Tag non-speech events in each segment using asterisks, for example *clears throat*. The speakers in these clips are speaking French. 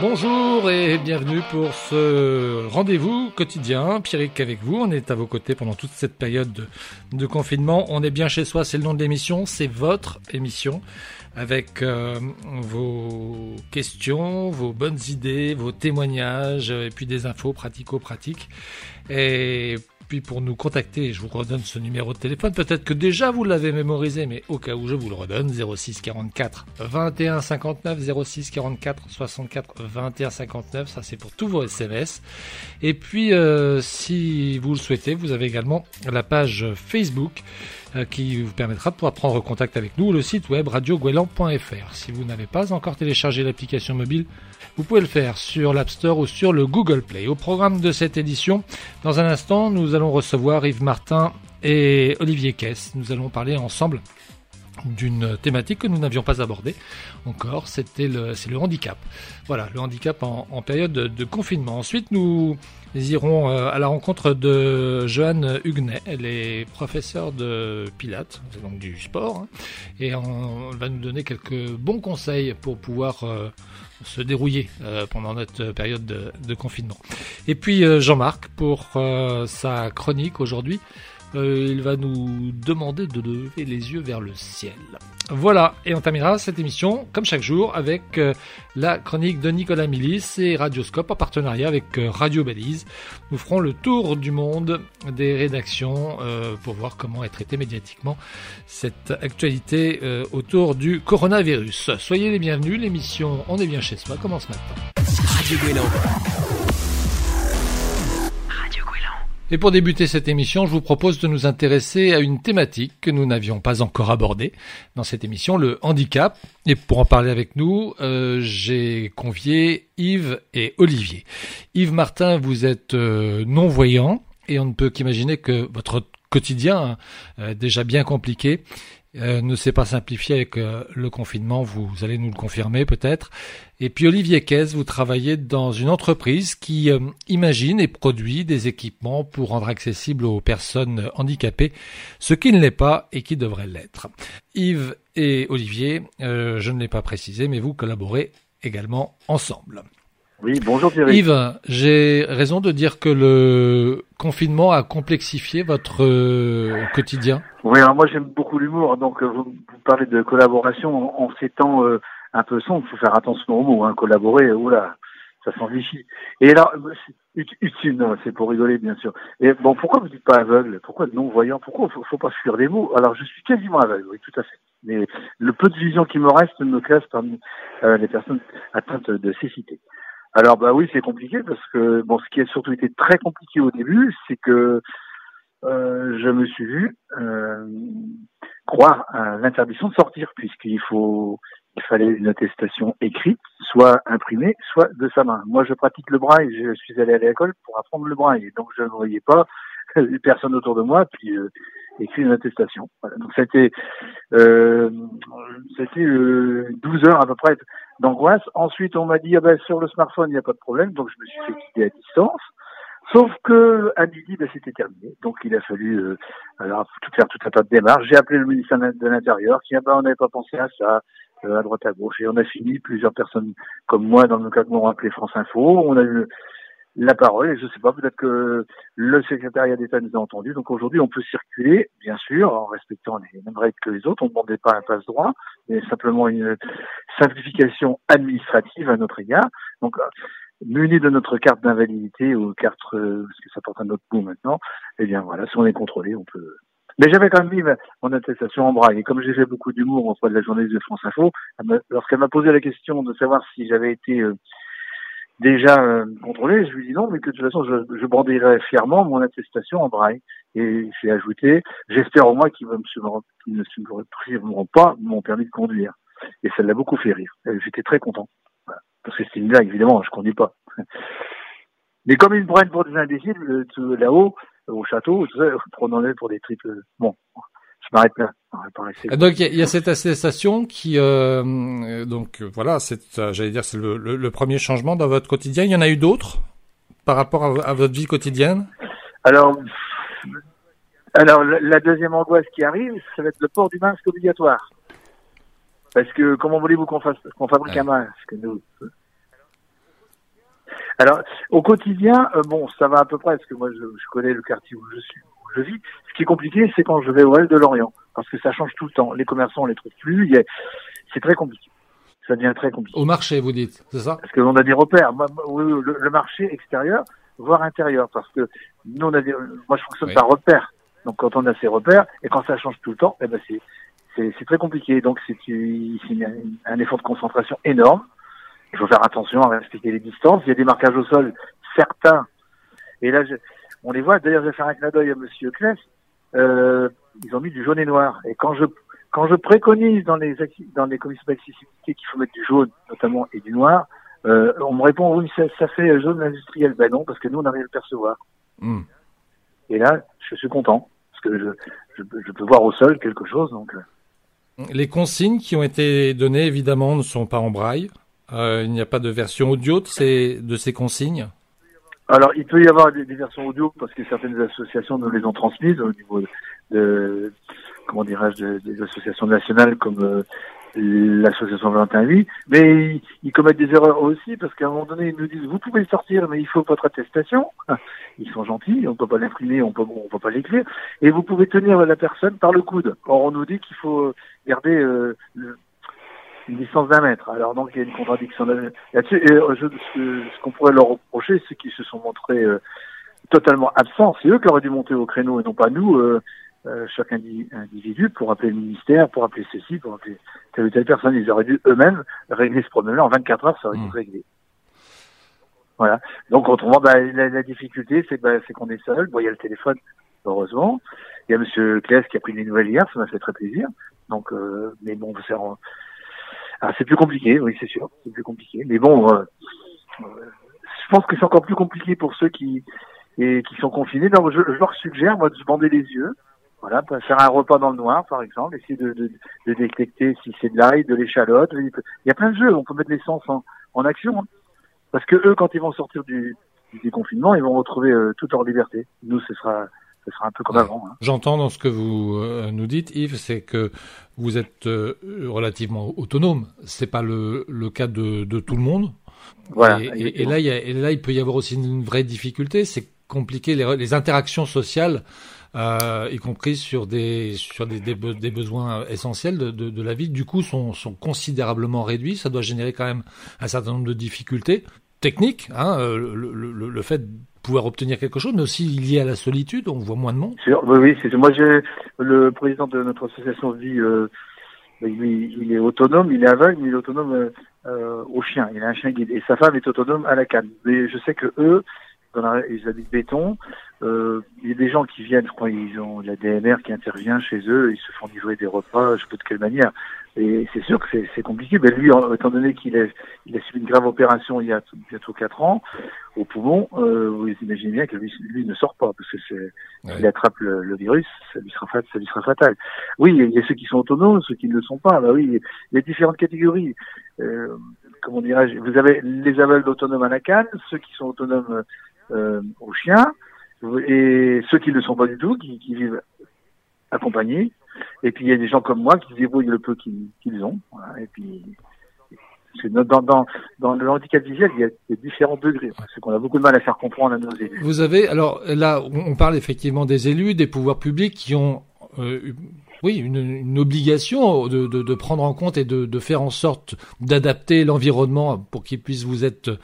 Bonjour et bienvenue pour ce rendez-vous quotidien. Pierrick avec vous, on est à vos côtés pendant toute cette période de, confinement. On est bien chez soi, c'est le nom de l'émission, c'est votre émission avec euh, vos questions, vos bonnes idées, vos témoignages et puis des infos pratico-pratiques. Puis pour nous contacter, je vous redonne ce numéro de téléphone. Peut-être que déjà vous l'avez mémorisé, mais au cas où je vous le redonne, 06 44 21 59 06 44 64 21 59. Ça c'est pour tous vos SMS. Et puis euh, si vous le souhaitez, vous avez également la page Facebook euh, qui vous permettra de pouvoir prendre contact avec nous, le site web radioguelan.fr. Si vous n'avez pas encore téléchargé l'application mobile, vous pouvez le faire sur l'App Store ou sur le Google Play. Au programme de cette édition, dans un instant, nous allons recevoir Yves Martin et Olivier Kess. Nous allons parler ensemble d'une thématique que nous n'avions pas abordée encore, c'était le, c'est le handicap. Voilà, le handicap en, période de, confinement. Ensuite, nous irons euh, à la rencontre de Joanne Huguenet. Elle est professeure de Pilates, donc du sport, hein. et on, va nous donner quelques bons conseils pour pouvoir euh, se dérouiller euh, pendant notre période de, confinement. Et puis Jean-Marc pour sa chronique aujourd'hui. Il va nous demander de lever les yeux vers le ciel. Voilà, et on terminera cette émission, comme chaque jour, avec la chronique de Nicolas Milis et Radioscope en partenariat avec Radio Balise. Nous ferons le tour du monde des rédactions pour voir comment est traitée médiatiquement cette actualité autour du coronavirus. Soyez les bienvenus, l'émission On est bien chez soi commence maintenant. Radio et pour débuter cette émission, je vous propose de nous intéresser à une thématique que nous n'avions pas encore abordée dans cette émission, le handicap. Et pour en parler avec nous, euh, j'ai convié Yves et Olivier. Yves Martin, vous êtes euh, non-voyant et on ne peut qu'imaginer que votre quotidien, euh, déjà bien compliqué, ne s'est pas simplifié avec le confinement, vous allez nous le confirmer peut-être. Et puis Olivier Kez, vous travaillez dans une entreprise qui euh, imagine et produit des équipements pour rendre accessible aux personnes handicapées ce qui ne l'est pas et qui devrait l'être. Yves et Olivier, je ne l'ai pas précisé, mais vous collaborez également ensemble. Oui, bonjour Thierry. Yves, j'ai raison de dire que le confinement a complexifié votre euh, quotidien? Oui, alors moi j'aime beaucoup l'humour, donc euh, vous, parlez de collaboration en, ces temps euh, un peu sombres, il faut faire attention aux mots, hein, collaborer, oula, ça s'enrichit. Et alors, utile, non, c'est pour rigoler bien sûr. Et bon, pourquoi vous dites pas aveugle? Pourquoi non-voyant? Pourquoi faut, faut pas fuir des mots? Alors je suis quasiment aveugle, oui, tout à fait. Mais le peu de vision qui me reste me classe parmi les personnes atteintes de cécité. Alors bah oui, c'est compliqué parce que bon, ce qui a surtout été très compliqué au début, c'est que euh, je me suis vu euh, croire à l'interdiction de sortir puisqu'il faut il fallait une attestation écrite, soit imprimée, soit de sa main. Moi, je pratique le braille. Je suis allé à l'école pour apprendre le braille, donc je ne voyais pas *laughs* personne autour de moi puis euh, écrit une attestation. Voilà. Donc c'était euh, c'était 12 heures à peu près d'angoisse. Ensuite, on m'a dit, ah ben, sur le smartphone, il n'y a pas de problème, donc je me suis fait quitter à distance. Sauf que à midi, ben, c'était terminé. Donc il a fallu euh, alors, faire tout un tas de démarches. J'ai appelé le ministère de l'Intérieur qui a ben, on n'avait pas pensé à ça, euh, à droite à gauche. Et on a fini, plusieurs personnes comme moi, dans le cas m'ont appelé France Info. On a eu la parole et je ne sais pas, peut-être que le secrétariat d'État nous a entendus. Donc aujourd'hui, on peut circuler, bien sûr, en respectant les mêmes règles que les autres. On ne demandait pas un passe-droit, mais simplement une simplification administrative à notre égard. Donc, muni de notre carte d'invalidité ou carte, euh, parce que ça porte un autre bout maintenant, eh bien voilà, si on est contrôlé, on peut. Mais j'avais quand même mis mon attestation en braille. Et comme j'ai fait beaucoup d'humour fois de la journée de France Info, lorsqu'elle m'a posé la question de savoir si j'avais été euh, déjà euh, contrôlé. Je lui dis non, mais que de toute façon, je, je brandirai fièrement mon attestation en braille. Et j'ai ajouté, j'espère au moins qu'ils ne supprimeront pas mon permis de conduire. Et ça l'a beaucoup fait rire. J'étais très content. Parce que c'est une blague, évidemment, je conduis pas. *laughs* Mais comme ils me prennent pour des imbéciles, euh, là-haut, au château, prenons-les pour des triples. Bon, je m'arrête là. Donc il y, a cette attestation qui, euh, donc voilà, c'est, j'allais dire, c'est le, premier changement dans votre quotidien. Il y en a eu d'autres par rapport à, votre vie quotidienne? Alors, alors la deuxième angoisse qui arrive, ça va être le port du masque obligatoire. Parce que comment voulez-vous qu'on fasse, qu'on fabrique un masque nous? Alors, au quotidien, euh, bon, ça va à peu près, parce que moi, je, je, connais le quartier où je suis, où je vis. Ce qui est compliqué, c'est quand je vais au L de Lorient, parce que ça change tout le temps. Les commerçants, on les trouve plus. C'est très compliqué. Ça devient très compliqué. Au marché, vous dites, c'est ça? Parce que l'on a des repères. oui, le, le, marché extérieur, voire intérieur, parce que nous, on a des, moi, je fonctionne par repères. Donc, quand on a ces repères, et quand ça change tout le temps, eh ben, c'est c'est très compliqué. Donc c'est un effort de concentration énorme. Il faut faire attention à respecter les distances. Il y a des marquages au sol, certains. Et là, je, on les voit. D'ailleurs, je vais faire un clin d'œil à Monsieur Kless. Euh, ils ont mis du jaune et noir. Et quand je quand je préconise dans les dans les commissions d'accessibilité qu'il faut mettre du jaune, notamment, et du noir, euh, on me répond oui, ça, ça, fait jaune industriel. Ben non, parce que nous, on arrive à le percevoir. Hmm. Et là, je suis content parce que je, je, je, peux voir au sol quelque chose. Donc. Euh. Les consignes qui ont été données, évidemment, ne sont pas en braille. Euh, il n'y a pas de version audio de ces, de ces consignes Alors, il peut y avoir des, versions audio parce que certaines associations nous les ont transmises au niveau de, comment dirais-je, des associations nationales comme euh, l'association 21 mais ils, commettent des erreurs aussi parce qu'à un moment donné ils nous disent vous pouvez sortir mais il faut votre attestation. *laughs* Ils sont gentils, on peut pas l'imprimer, on peut on peut pas l'écrire et vous pouvez tenir la personne par le coude. Or on nous dit qu'il faut garder euh, une distance d'un mètre. Alors donc il y a une contradiction là-dessus. Et euh, ce, qu'on pourrait leur reprocher, c'est qu'ils se sont montrés euh, totalement absents. C'est eux qui auraient dû monter au créneau et non pas nous. Euh, chaque individu pour appeler le ministère, pour appeler ceci, pour appeler telle ou telle personne. Ils auraient dû eux-mêmes régler ce problème-là en 24 heures, ça aurait été mmh. réglé. Voilà. Donc autrement, bah, la, la, difficulté, c'est bah, qu'on est seul. Bon, il y a le téléphone, heureusement. Il y a Monsieur Claes qui a pris des nouvelles hier, ça m'a fait très plaisir. Donc, euh, mais bon, c'est ah, c'est plus compliqué, oui, c'est sûr, c'est plus compliqué. Mais bon, euh, euh, je pense que c'est encore plus compliqué pour ceux qui et qui sont confinés. Donc, je, leur suggère, moi, de se bander les yeux, voilà, faire un repas dans le noir, par exemple, essayer de, de, de détecter si c'est de l'ail, de l'échalote. Il y a plein de jeux, on peut mettre l'essence en, en action. Hein. Parce que eux, quand ils vont sortir du, du déconfinement, ils vont retrouver euh, toute leur liberté. Nous, ce sera, ce sera un peu comme avant. Hein. J'entends dans ce que vous euh, nous dites, Yves, c'est que vous êtes euh, relativement autonome. C'est pas le, le cas de, de tout le monde. Voilà. Et, et, là, il y a, et là, il peut y avoir aussi une vraie difficulté, c'est compliquer les, les interactions sociales euh, y compris sur des sur des, des, des besoins essentiels de, de, de, la vie, du coup sont, sont considérablement réduits. Ça doit générer quand même un certain nombre de difficultés techniques, hein, le, le, le, fait pouvoir obtenir quelque chose, mais aussi lié à la solitude, on voit moins de monde. Oui, c'est moi j'ai le président de notre association dit euh, il, il, est autonome, il est aveugle, mais il est autonome euh, euh, au chien. Il a un chien guide et sa femme est autonome à la canne. Mais je sais que eux, ils habitent béton. Il y a des gens qui viennent, je crois, ils ont la DMR qui intervient chez eux, ils se font livrer des repas, je sais pas de quelle manière. Et c'est sûr que c'est compliqué. Mais lui, étant donné qu'il a, il a subi une grave opération il y a bientôt quatre ans au poumon, euh, vous imaginez bien que lui, lui ne sort pas parce que c'est, s'il attrape le, virus, ça lui sera ça lui sera fatal. Oui, il y a ceux qui sont autonomes, ceux qui ne le sont pas. Bah oui, il y a différentes catégories. Euh, comment dirais-je Vous avez les aveugles autonomes à la canne, ceux qui sont autonomes euh, aux chiens, et ceux qui ne le sont pas du tout, qui, qui, vivent accompagnés. Et puis il y a des gens comme moi qui se débrouillent le peu qu'ils ont. Et puis dans, dans, le handicap visuel, il y a, différents degrés. C'est qu'on a beaucoup de mal à faire comprendre à nos élus. Vous avez, alors là, on parle effectivement des élus, des pouvoirs publics qui ont euh, oui, une, obligation de, prendre en compte et de, faire en sorte d'adapter l'environnement pour qu'il puisse vous être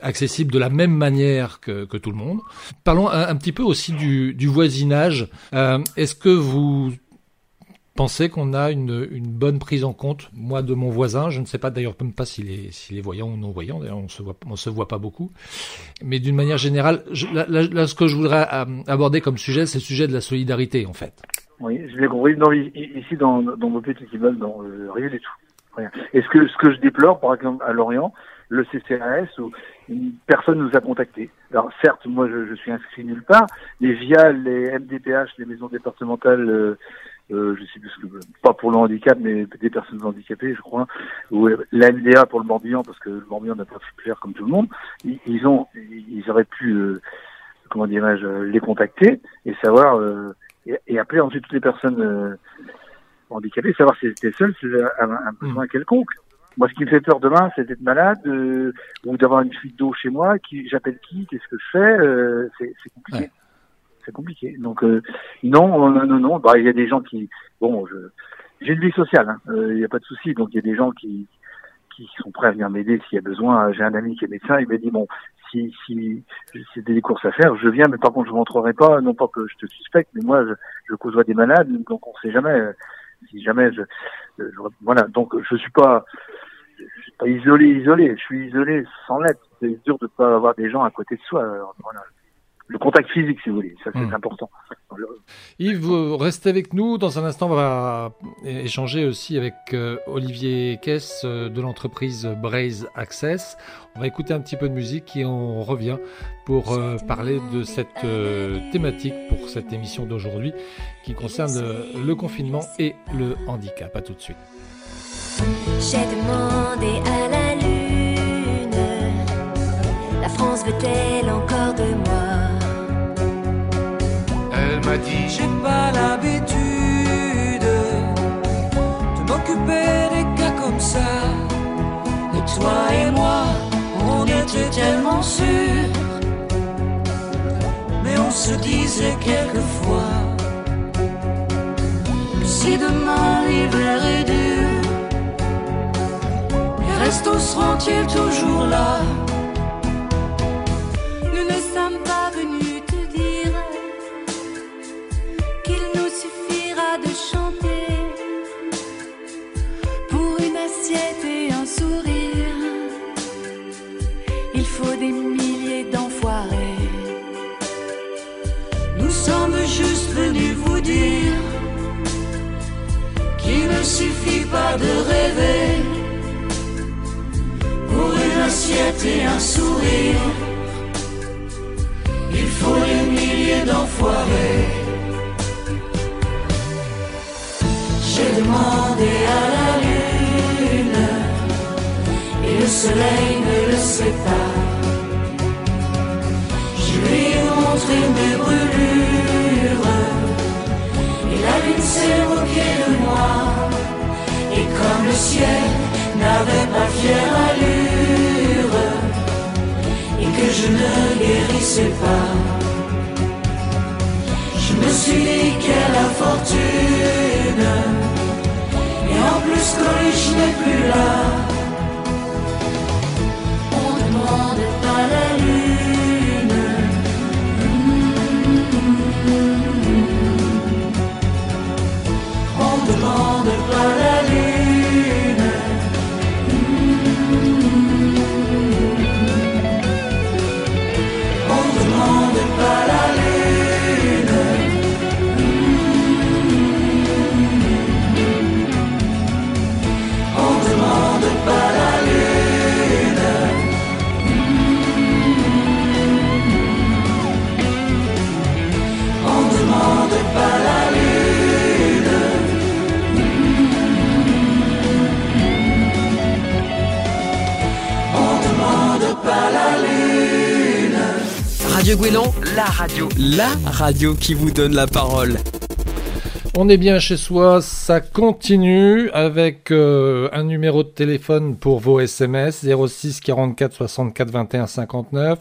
accessible de la même manière que, tout le monde. Parlons un, petit peu aussi du, du voisinage. Euh, Est-ce que vous pensez qu'on a une, une, bonne prise en compte, moi, de mon voisin Je ne sais pas d'ailleurs même pas s'il est, s'il est voyant ou non voyant. D'ailleurs, on se voit, on se voit pas beaucoup. Mais d'une manière générale, je, là, là, ce que je voudrais euh, aborder comme sujet, c'est le sujet de la solidarité, en fait. Oui, je l'ai compris. Non, ici, dans, dans nos petits immeubles, dans, euh, rien du tout. Rien. Et ce que, ce que je déplore, par exemple, à Lorient, le CCAS, où personne nous a contactés. Alors certes, moi je, je, suis inscrit nulle part, mais via les MDPH, les maisons départementales, euh, je sais plus, pas pour le handicap, mais des personnes handicapées, je crois, ou l'AMDA pour le Morbihan, parce que le Morbihan n'a pas pu faire comme tout le monde, ils, ils ont, ils auraient pu, euh, comment dirais-je, les contacter et savoir euh, et, et, appeler ensuite toutes les personnes euh, handicapées, savoir si elles étaient seules, si elles avaient un besoin hmm. quelconque. Moi, ce qui me fait peur demain, c'est d'être malade euh, ou d'avoir une fuite d'eau chez moi. Qui, j'appelle qui Qu'est-ce que je fais euh, C'est compliqué. C'est compliqué. Donc euh, non, non, non, non. Bah, il y a des gens qui, bon, je, j'ai une vie sociale. Hein. Il n'y a pas de souci. Donc il y a des gens qui qui sont prêts à venir m'aider s'il y a besoin. J'ai un ami qui est médecin. Il m'a dit bon, si si c'est des courses à faire, je viens, mais par contre je rentrerai pas. Non pas que je te suspecte, mais moi je, je des malades, donc on sait jamais. Si jamais je, je voilà. Donc je suis pas pas isolé, isolé. Je suis isolé sans l'être. C'est dur de ne pas avoir des gens à côté de soi. Le contact physique, si vous voulez, ça c'est hmm. important. Yves, vous restez avec nous. Dans un instant, on va échanger aussi avec euh, Olivier Kess euh, de l'entreprise Braze Access. On va écouter un petit peu de musique et on revient pour euh, parler de cette thématique pour cette émission d'aujourd'hui qui concerne le confinement et le handicap. À tout de suite. J'ai demandé à la lune, la France veut-elle encore dit, j'ai pas l'habitude de m'occuper des cas comme ça. Et toi et moi, on était tellement sûrs, mais on se disait quelquefois, si demain l'hiver est dur restos seront-ils toujours là? De rêver assiette et un sourire. Il faut des milliers d'enfoirés. J'ai demandé à la lune et le soleil ne le sait pas. Je lui ai montré mes brûlures et la lune s'est moquée de moi. Comme le ciel n'avait pas fière allure et que je ne guérissais pas. Je me suis dit quelle fortune et en plus je n'est plus là. Guélan, la radio, la radio qui vous donne la parole. On est bien chez soi, ça continue avec euh, un numéro de téléphone pour vos SMS 06 44 64 21 59.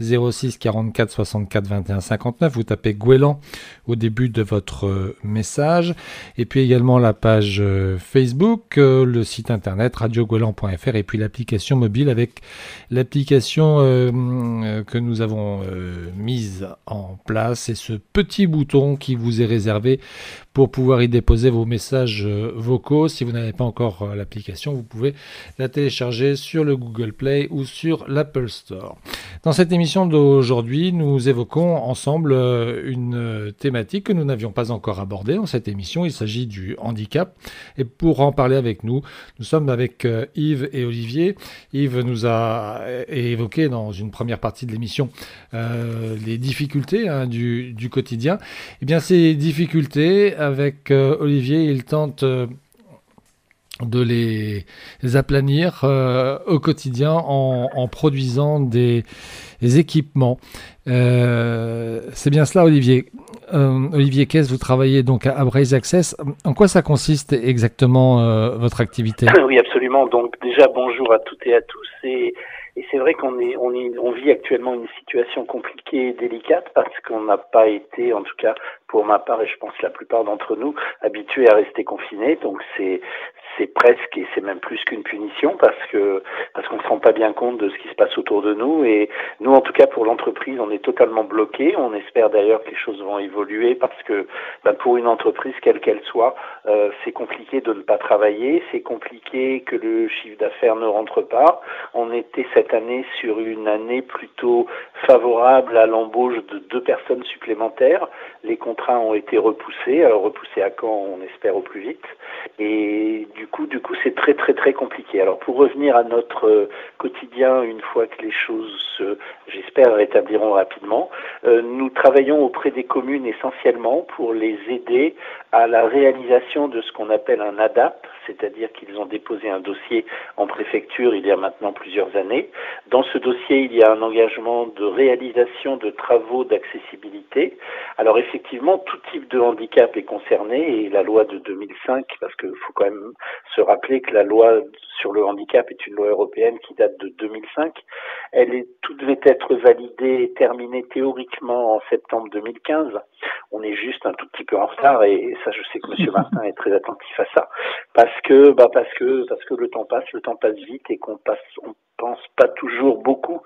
06 44 64 21 59. Vous tapez Gouélan au début de votre euh, message. Et puis également la page euh, Facebook, euh, le site internet radiogouélan.fr et puis l'application mobile avec l'application que nous avons mise en place et ce petit bouton qui vous est réservé pour pouvoir y déposer vos messages vocaux. Si vous n'avez pas encore l'application, vous pouvez la télécharger sur le Google Play ou sur l'Apple Store. Dans cette émission d'aujourd'hui, nous évoquons ensemble une thématique que nous n'avions pas encore abordée dans cette émission. Il s'agit du handicap. Et pour en parler avec nous, nous sommes avec euh, Yves et Olivier. Yves nous a évoqué dans une première partie de l'émission euh, les difficultés hein, du, quotidien. Eh bien, ces difficultés, avec euh, Olivier, il tente de les, aplanir au quotidien en, produisant des, équipements. c'est bien cela, Olivier. Euh, Olivier Kess, vous travaillez donc à Braze Access. En quoi ça consiste exactement euh, votre activité? Oui, absolument. Donc déjà bonjour à toutes et à tous. Et c'est vrai qu'on est, on est, on vit actuellement une situation compliquée et délicate parce qu'on n'a pas été, en tout cas pour ma part et je pense la plupart d'entre nous, habitués à rester confinés. Donc c'est, c'est presque et c'est même plus qu'une punition parce que parce qu'on ne se rend pas bien compte de ce qui se passe autour de nous. Et nous en tout cas pour l'entreprise on est totalement bloqué. On espère d'ailleurs que les choses vont évoluer parce que ben, pour une entreprise quelle qu'elle soit euh, c'est compliqué de ne pas travailler. C'est compliqué que le chiffre d'affaires ne rentre pas. On était cette année sur une année plutôt favorable à l'embauche de deux personnes supplémentaires. Les contrats ont été repoussés. Alors repoussés à quand? On espère au plus vite. Et coup, du coup, c'est très très très compliqué. Alors pour revenir à notre euh, quotidien, une fois que les choses, j'espère, rétabliront rapidement, euh, nous travaillons auprès des communes essentiellement pour les aider à la réalisation de ce qu'on appelle un ADAP, c'est-à-dire qu'ils ont déposé un dossier en préfecture il y a maintenant plusieurs années. Dans ce dossier, il y a un engagement de réalisation de travaux d'accessibilité. Alors effectivement, tout type de handicap est concerné et la loi de 2005, parce qu'il faut quand même se rappeler que la loi sur le handicap est une loi européenne qui date de 2005. Elle est, tout devait être validé et terminé théoriquement en septembre 2015. On est juste un tout petit peu en retard et, ça, je sais que Monsieur *laughs* Martin est très attentif à ça parce que, bah parce que, parce que le temps passe, le temps passe vite et qu'on passe, on pense pas toujours beaucoup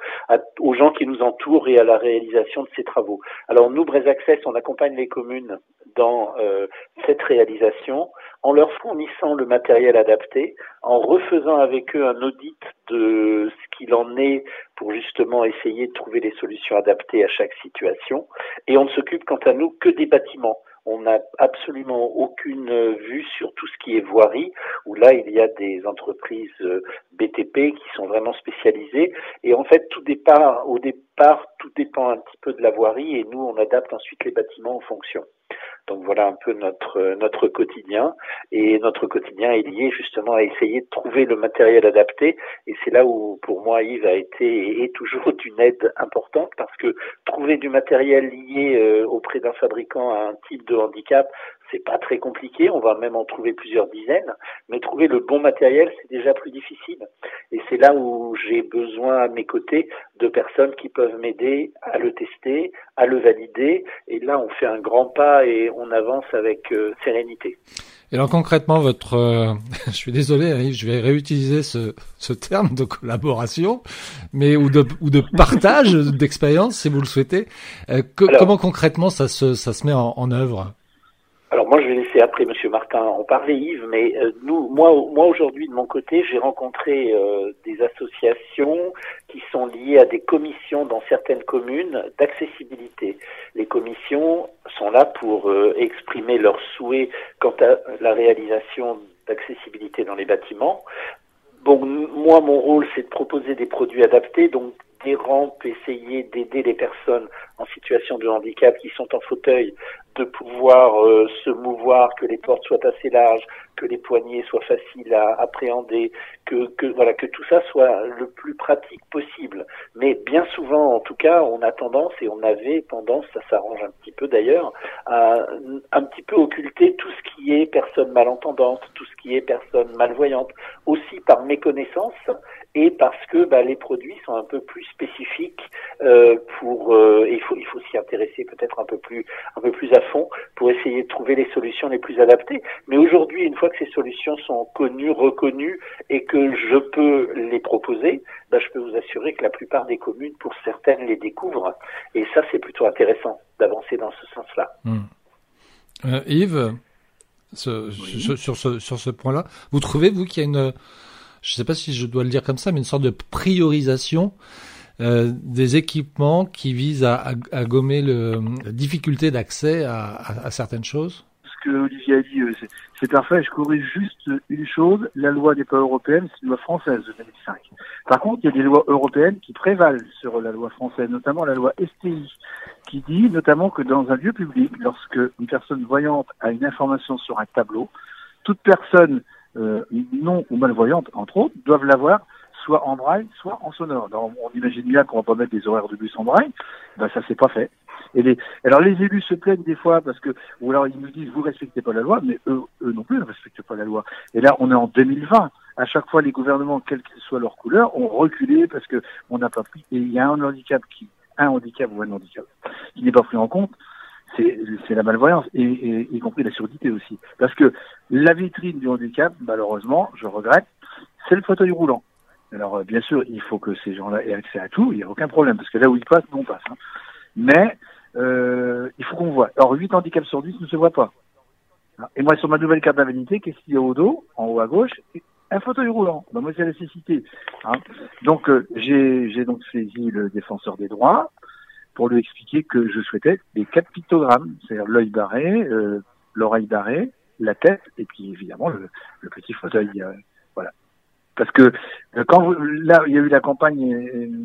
aux gens qui nous entourent et à la réalisation de ces travaux. Alors nous, Braise Access, on accompagne les communes dans euh, cette réalisation en leur fournissant le matériel adapté, en refaisant avec eux un audit de ce qu'il en est pour justement essayer de trouver des solutions adaptées à chaque situation. Et on ne s'occupe quant à nous que des bâtiments. On n'a absolument aucune vue sur tout ce qui est voirie, où là, il y a des entreprises euh, BTP qui sont vraiment spécialisées. Et en fait, tout au départ, tout dépend un petit peu de la voirie et nous, on adapte ensuite les bâtiments en fonction. Donc voilà un peu notre notre quotidien. Et notre quotidien est lié justement à essayer de trouver le matériel adapté. Et c'est là où pour moi Yves a été et est toujours d'une aide importante parce que trouver du matériel lié euh, auprès d'un fabricant à un type de handicap c'est pas très compliqué, on va même en trouver plusieurs dizaines, mais trouver le bon matériel, c'est déjà plus difficile. C'est là où j'ai besoin à mes côtés de personnes qui peuvent m'aider à le tester, à le valider. Et là, on fait un grand pas et on avance avec euh, sérénité. Et alors concrètement, votre, euh, *laughs* je suis désolé, je vais réutiliser ce, ce terme de collaboration, mais ou de, ou de partage d'expérience, si vous le souhaitez. Euh, comment concrètement ça se, ça se met en, en œuvre? Alors moi, je vais laisser après Monsieur Martin en parler, Yves, mais euh, nous, moi, moi aujourd'hui de mon côté, j'ai rencontré euh, des associations qui sont liées à des commissions dans certaines communes d'accessibilité. Les commissions sont là pour euh, exprimer leurs souhaits quant à la réalisation d'accessibilité dans les bâtiments. Bon, moi, mon rôle, c'est de proposer des produits adaptés, donc des rampes, essayer d'aider les personnes en situation de handicap qui sont en fauteuil de pouvoir euh, se mouvoir, que les portes soient assez larges, que les poignées soient faciles à appréhender, que, que voilà que tout ça soit le plus pratique possible. Mais bien souvent, en tout cas, on a tendance et on avait tendance, ça s'arrange un petit peu d'ailleurs, à un petit peu occulter tout ce qui est personne malentendante, tout ce qui est personne malvoyante, aussi par méconnaissance et parce que bah, les produits sont un peu plus spécifiques euh, pour euh, faut il faut s'y intéresser peut-être un peu plus un peu plus à fond pour essayer de trouver les solutions les plus adaptées. Mais aujourd'hui, une fois que ces solutions sont connues, reconnues et que je peux les proposer, bah, je peux vous assurer que la plupart des communes, pour certaines, les découvrent. Et ça, c'est plutôt intéressant d'avancer dans ce sens-là. Hmm. Euh, Yves, ce, sur ce sur ce point-là, vous trouvez vous qu'il y a une je ne sais pas si je dois le dire comme ça, mais une sorte de priorisation euh, des équipements qui visent à, gommer la difficulté d'accès à, certaines choses Ce que Olivier a dit, euh, c'est parfait. Je corrige juste une chose. La loi n'est pas européenne, c'est une loi française de 2005. Par contre, il y a des lois européennes qui prévalent sur la loi française, notamment la loi STI, qui dit notamment que dans un lieu public, lorsque une personne voyante a une information sur un tableau, toute personne euh, non ou malvoyantes, entre autres, doivent l'avoir soit en braille, soit en sonore. on imagine bien qu'on va pas mettre des horaires de bus en braille, ben ça c'est pas fait. Et les, alors les élus se plaignent des fois parce que, ou alors ils nous disent vous respectez pas la loi, mais eux, eux non plus ne respectent pas la loi. Et là, on est en 2020. À chaque fois, les gouvernements, quelle que soit leur couleur, ont reculé parce que on n'a pas pris. Et il y a un handicap qui, un handicap ou un handicap qui n'est pas pris en compte, c'est c'est la malvoyance et, et y compris la surdité aussi. Parce que la vitrine du handicap, malheureusement, je regrette, c'est le fauteuil roulant. Alors euh, bien sûr, il faut que ces gens-là aient accès à tout, il n'y a aucun problème, parce que là où ils passent, nous on passe. hein. Mais euh, il faut qu'on voit. Alors 8 handicaps sur 10 ne se voient pas. Et moi sur ma nouvelle carte d'invalidité, qu'est-ce qu'il y a au dos, en haut à gauche? Un fauteuil roulant. Ben, moi c'est la nécessité. hein. Donc euh, j'ai donc saisi le défenseur des droits pour lui expliquer que je souhaitais les quatre pictogrammes, c'est-à-dire l'œil barré, l'oreille barrée, la tête et puis évidemment le petit fauteuil. Parce que euh, quand vous- là il y a eu la campagne euh,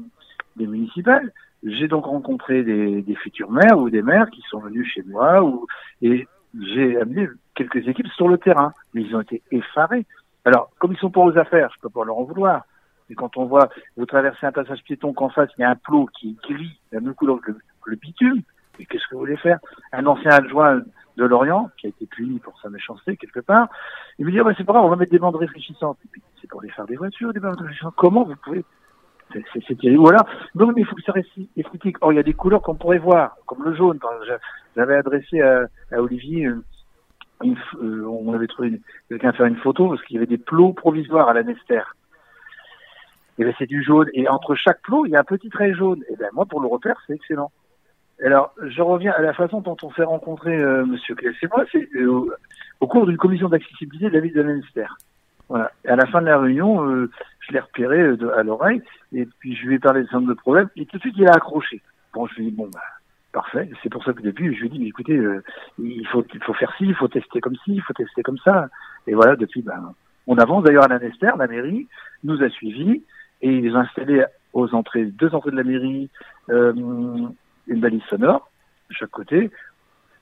des municipales, j'ai donc rencontré des, futurs maires ou des maires qui sont venus chez moi ou, et j'ai amené quelques équipes sur le terrain, mais ils ont été effarés. Alors, comme ils sont pas aux affaires, je peux pas leur en vouloir. Mais quand on voit, vous traversez un passage piéton qu'en face, il y a un plot qui est gris, la même couleur que le, que le bitume, mais qu'est-ce que vous voulez faire Un ancien adjoint de Lorient, qui a été puni pour sa méchanceté quelque part, il me dit, ben, c'est pas grave, on va mettre des bandes réfléchissantes. Et puis, c'est pour les faire des voitures, des bandes réfléchissantes. Comment vous pouvez c'est- terrible. Voilà. Non, mais il faut que ça reste esthétique. Or, il y a des couleurs qu'on pourrait voir, comme le jaune. J'avais adressé à, à Olivier, une euh, on avait trouvé quelqu'un faire une photo parce qu'il y avait des plots provisoires à la Nester. Et ben c'est du jaune. Et entre chaque plot, il y a un petit trait jaune. Et ben moi, pour le repère, c'est excellent. Alors, je reviens à la façon dont on s'est rencontré, euh, Monsieur Claes et moi, c'est euh, au, au cours d'une commission d'accessibilité de la ville de la Nester. Voilà. À la fin de la réunion, euh, je l'ai repéré euh, de- à l'oreille, et puis je lui ai parlé de nombre de et tout de suite il a accroché. Bon, je lui ai dit, bon, bah, parfait. C'est pour ça que depuis, je lui ai dit, mais écoutez, euh, il faut, il faut faire ci, il faut tester comme ci, il faut tester comme ça. Et voilà, depuis, ben, on avance. D'ailleurs, à la Nester, la mairie nous a suivis, et ils ont installé aux entrées, deux entrées de la mairie, euh, une balise sonore, de chaque côté.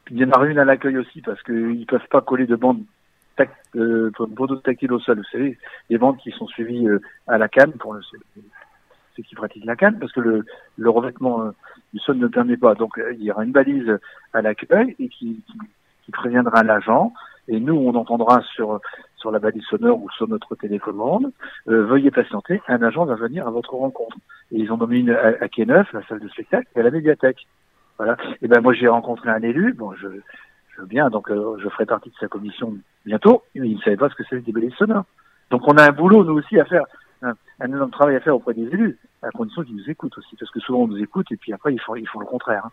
Il y en a une à l'accueil aussi, parce qu'ils peuvent pas coller de bandes euh, tactiles au sol, vous savez, des bandes qui sont suivies euh, à la canne pour ceux qui pratiquent la canne, parce que le, revêtement euh, du sol ne permet pas. Donc euh, il y aura une balise à l'accueil et qui préviendra l'agent. Et nous, on entendra sur sur la balise sonore ou sur notre télécommande, euh, veuillez patienter, un agent va venir à votre rencontre. Et ils ont mis une à, à Quai Neuf, la salle de spectacle, et à la médiathèque. Voilà. Et ben moi j'ai rencontré un élu, bon je, je veux bien, donc euh, je ferai partie de sa commission bientôt, mais il ne savait pas ce que c'était des balises sonores. Donc on a un boulot nous aussi à faire, un, énorme travail à faire auprès des élus, à condition qu'ils nous écoutent aussi, parce que souvent on nous écoute et puis après ils font ils font le contraire. hein.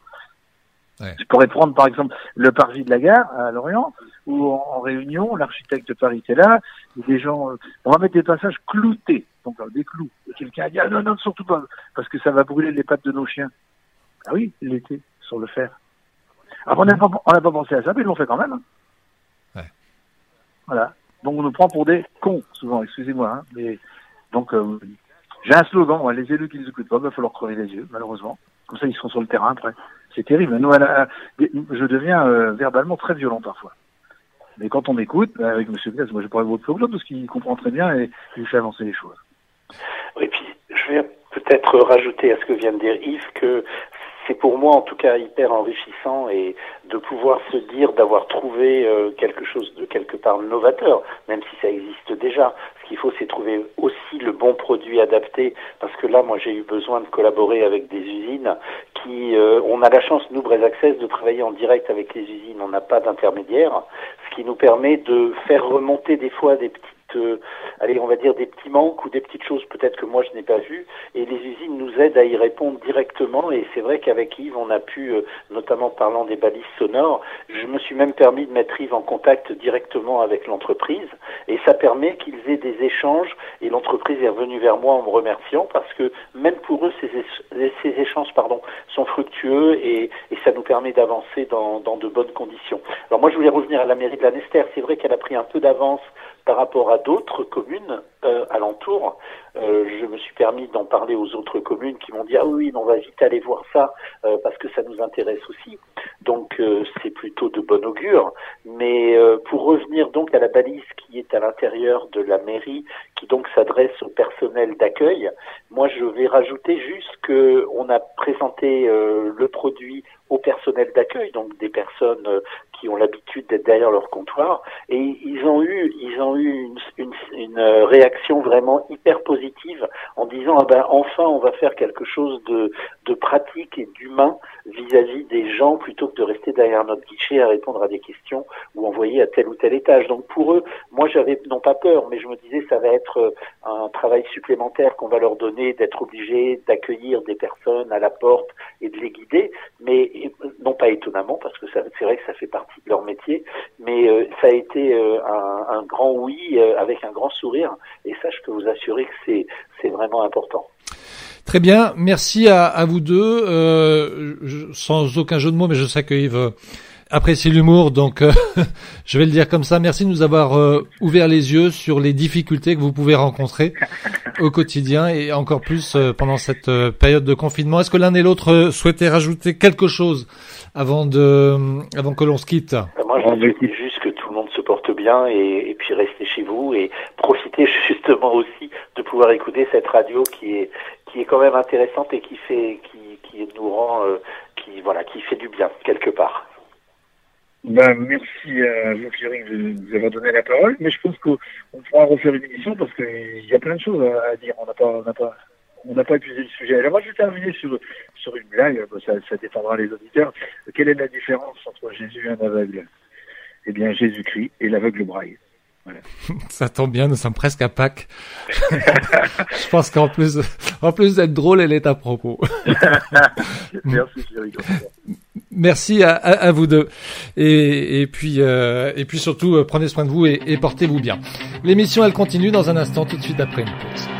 Ouais. Je pourrais prendre par exemple le parvis de la gare à Lorient, où en, en réunion, l'architecte de Paris était là, et des gens, euh, on va mettre des passages cloutés, donc euh, des clous. Quelqu'un a dit ah non non surtout pas, parce que ça va brûler les pattes de nos chiens. Ah oui, l'été sur le fer. Alors on n'a pas, on n'a pas pensé à ça, mais ils l'ont fait quand même. hein. Ouais. Voilà. Donc on nous prend pour des cons souvent, excusez-moi. Hein, mais donc euh, j'ai un slogan, moi, les élus qui ne écoutent pas, il va falloir crever les yeux, malheureusement. Comme ça ils seront sur le terrain après. C'est terrible. La- je deviens euh, verbalement très violent parfois. Mais quand on m'écoute, bah, avec M. Glass, moi je pourrais vous problème parce qu'il comprend très bien et il fait avancer les choses. Et puis, je vais peut-être rajouter à ce que vient de dire Yves que c'est pour moi en tout cas hyper enrichissant et de pouvoir se dire d'avoir trouvé euh, quelque chose de quelque part novateur, même si ça existe déjà. Ce qu'il faut, c'est trouver aussi le bon produit adapté, parce que là, moi, j'ai eu besoin de collaborer avec des usines qui, euh, on a la chance, nous, Braise Access, de travailler en direct avec les usines. On n'a pas d'intermédiaire, ce qui nous permet de faire remonter des fois des petites euh, allez, on va dire des petits manques ou des petites choses peut-être que moi je n'ai pas vues, et les usines nous aident à y répondre directement. Et c'est vrai qu'avec Yves, on a pu, euh, notamment parlant des balises sonores, je me suis même permis de mettre Yves en contact directement avec l'entreprise, et ça permet qu'ils aient des échanges. Et l'entreprise est revenue vers moi en me remerciant parce que même pour eux, ces, éch- ces échanges, pardon, sont fructueux et, ça nous permet d'avancer dans, de bonnes conditions. Alors moi, je voulais revenir à la mairie de la Nester. C'est vrai qu'elle a pris un peu d'avance par rapport à d'autres communes euh, alentours. Euh, je me suis permis d'en parler aux autres communes qui m'ont dit ah oui, on va vite aller voir ça euh, parce que ça nous intéresse aussi. Donc euh, c'est plutôt de bon augure. Mais pour revenir donc à la balise qui est à l'intérieur de la mairie, qui donc s'adresse au personnel d'accueil, moi je vais rajouter juste que on a présenté le produit au personnel d'accueil, donc des personnes euh, qui ont l'habitude d'être derrière leur comptoir, et ils ont eu, ils ont eu une, une, une réaction vraiment hyper positive en disant ah ben enfin on va faire quelque chose de, de pratique et d'humain vis-à-vis des gens plutôt que de rester derrière notre guichet à répondre à des questions ou envoyer à tel ou tel étage. Donc pour eux, moi j'avais non pas peur, mais je me disais ça va être euh, un travail supplémentaire qu'on va leur donner d'être obligés d'accueillir des personnes à la porte et de les guider, mais non pas étonnamment parce que c'est vrai que ça fait partie de leur métier, mais euh, ça a été euh, un, un, grand oui avec un grand sourire et ça je peux vous assurer que c'est c'est vraiment important. Très bien, merci à, à vous deux. Euh, je, sans aucun jeu de mots, mais je sais que Yves apprécie l'humour, donc euh, *laughs* je vais le dire comme ça. Merci de nous avoir euh, ouvert les yeux sur les difficultés que vous pouvez rencontrer *laughs* au quotidien et encore plus euh, pendant cette période de confinement. Est-ce que l'un et l'autre souhaitaient rajouter quelque chose avant de, avant que l'on se quitte? Moi, et puis restez chez vous et profitez *laughs* justement aussi de pouvoir écouter cette radio qui est qui est quand même intéressante et qui fait, qui, qui nous rend, euh, qui voilà, qui fait du bien quelque part. Ben, merci à vous, Thierry, de nous avoir donné la parole. Mais je pense qu'on pourra refaire une émission parce qu'il y a plein de choses à, dire. On n'a pas, on n'a pas, on n'a pas épuisé le sujet. Alors moi, je vais terminer sur, sur une blague. Ça, ça détendra les auditeurs. Quelle est la différence entre Jésus et un aveugle? Eh bien, Jésus-Christ et l'aveugle braille. *laughs* Ça tombe bien, nous sommes presque à Pâques. *laughs* je pense qu'en plus, en plus d'être drôle, elle est à propos. *laughs* Merci, Merci à, à, vous deux. Et, et puis, euh, et puis surtout, euh, prenez soin de vous et, et portez-vous bien. L'émission, elle continue dans un instant, tout de suite après une pause.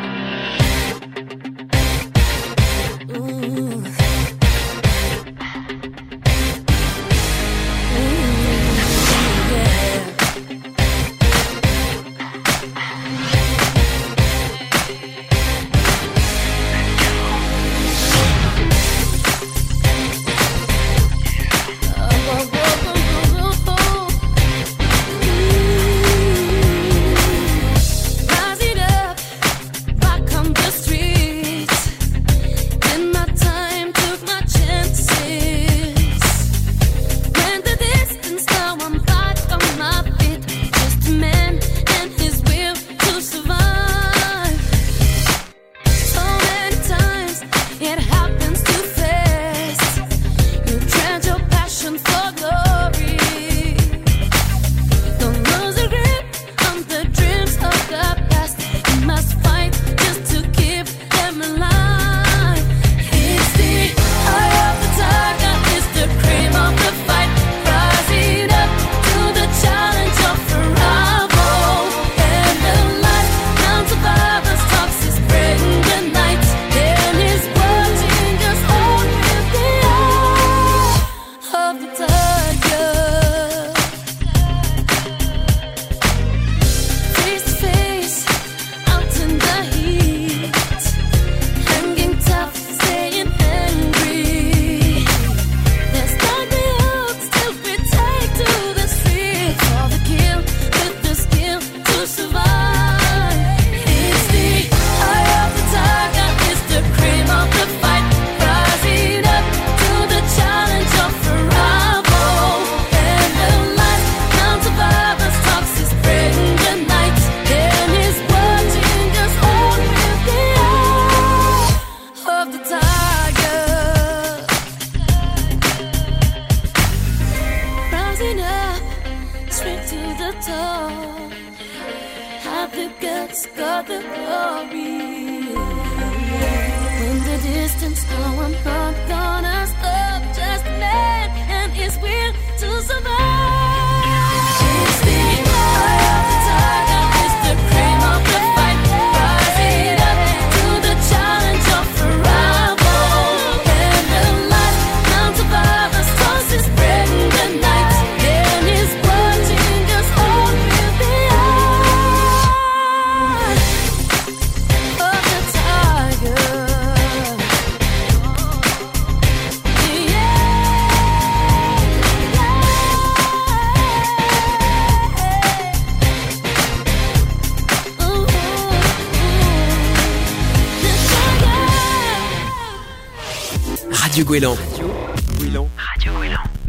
Radio.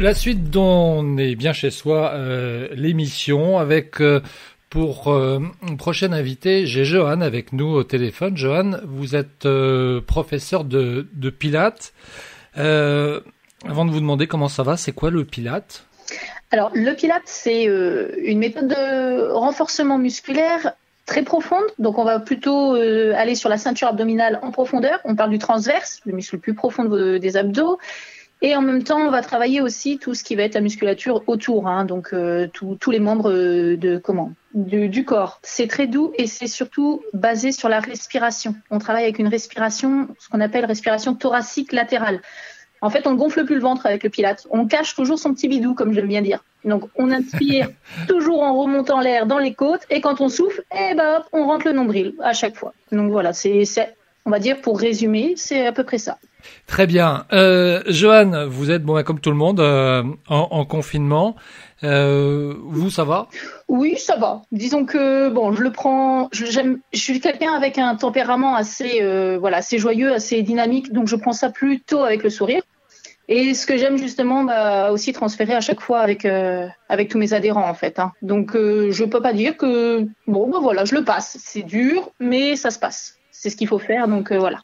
La suite dont on est bien chez soi, euh, l'émission avec euh, pour euh, une prochaine invité, j'ai Johan avec nous au téléphone. Johan, vous êtes euh, professeur de, de Pilates. Euh, avant de vous demander comment ça va, c'est quoi le Pilate? Alors, le Pilate, c'est euh, une méthode de renforcement musculaire très profonde. Donc, on va plutôt euh, aller sur la ceinture abdominale en profondeur. On parle du transverse, le muscle le plus profond de- des abdos. Et en même temps, on va travailler aussi tout ce qui va être la musculature autour, hein, donc euh, tous- les membres euh, de comment du corps. C'est très doux et c'est surtout basé sur la respiration. On travaille avec une respiration, ce qu'on appelle respiration thoracique latérale. En fait, on ne gonfle plus le ventre avec le pilate. On cache toujours son petit bidou, comme j'aime bien dire. Donc, on inspire *laughs* toujours en remontant l'air dans les côtes et quand on souffle, eh ben, hop, on rentre le nombril à chaque fois. Donc voilà, c'est, on va dire pour résumer, c'est à peu près ça. Très bien. Euh, Johan, vous êtes bon comme tout le monde euh, en, en confinement. Euh, vous, ça va? Oui, ça va. Disons que bon, je le prends. Je, je suis quelqu'un avec un tempérament assez, euh, voilà, assez joyeux, assez dynamique, donc je prends ça plutôt avec le sourire. Et ce que j'aime justement, bah, aussi transférer à chaque fois avec euh, avec tous mes adhérents en fait. hein. Donc je peux pas dire que bon, bah voilà, je le passe. C'est dur, mais ça se passe. C'est ce qu'il faut faire, donc voilà.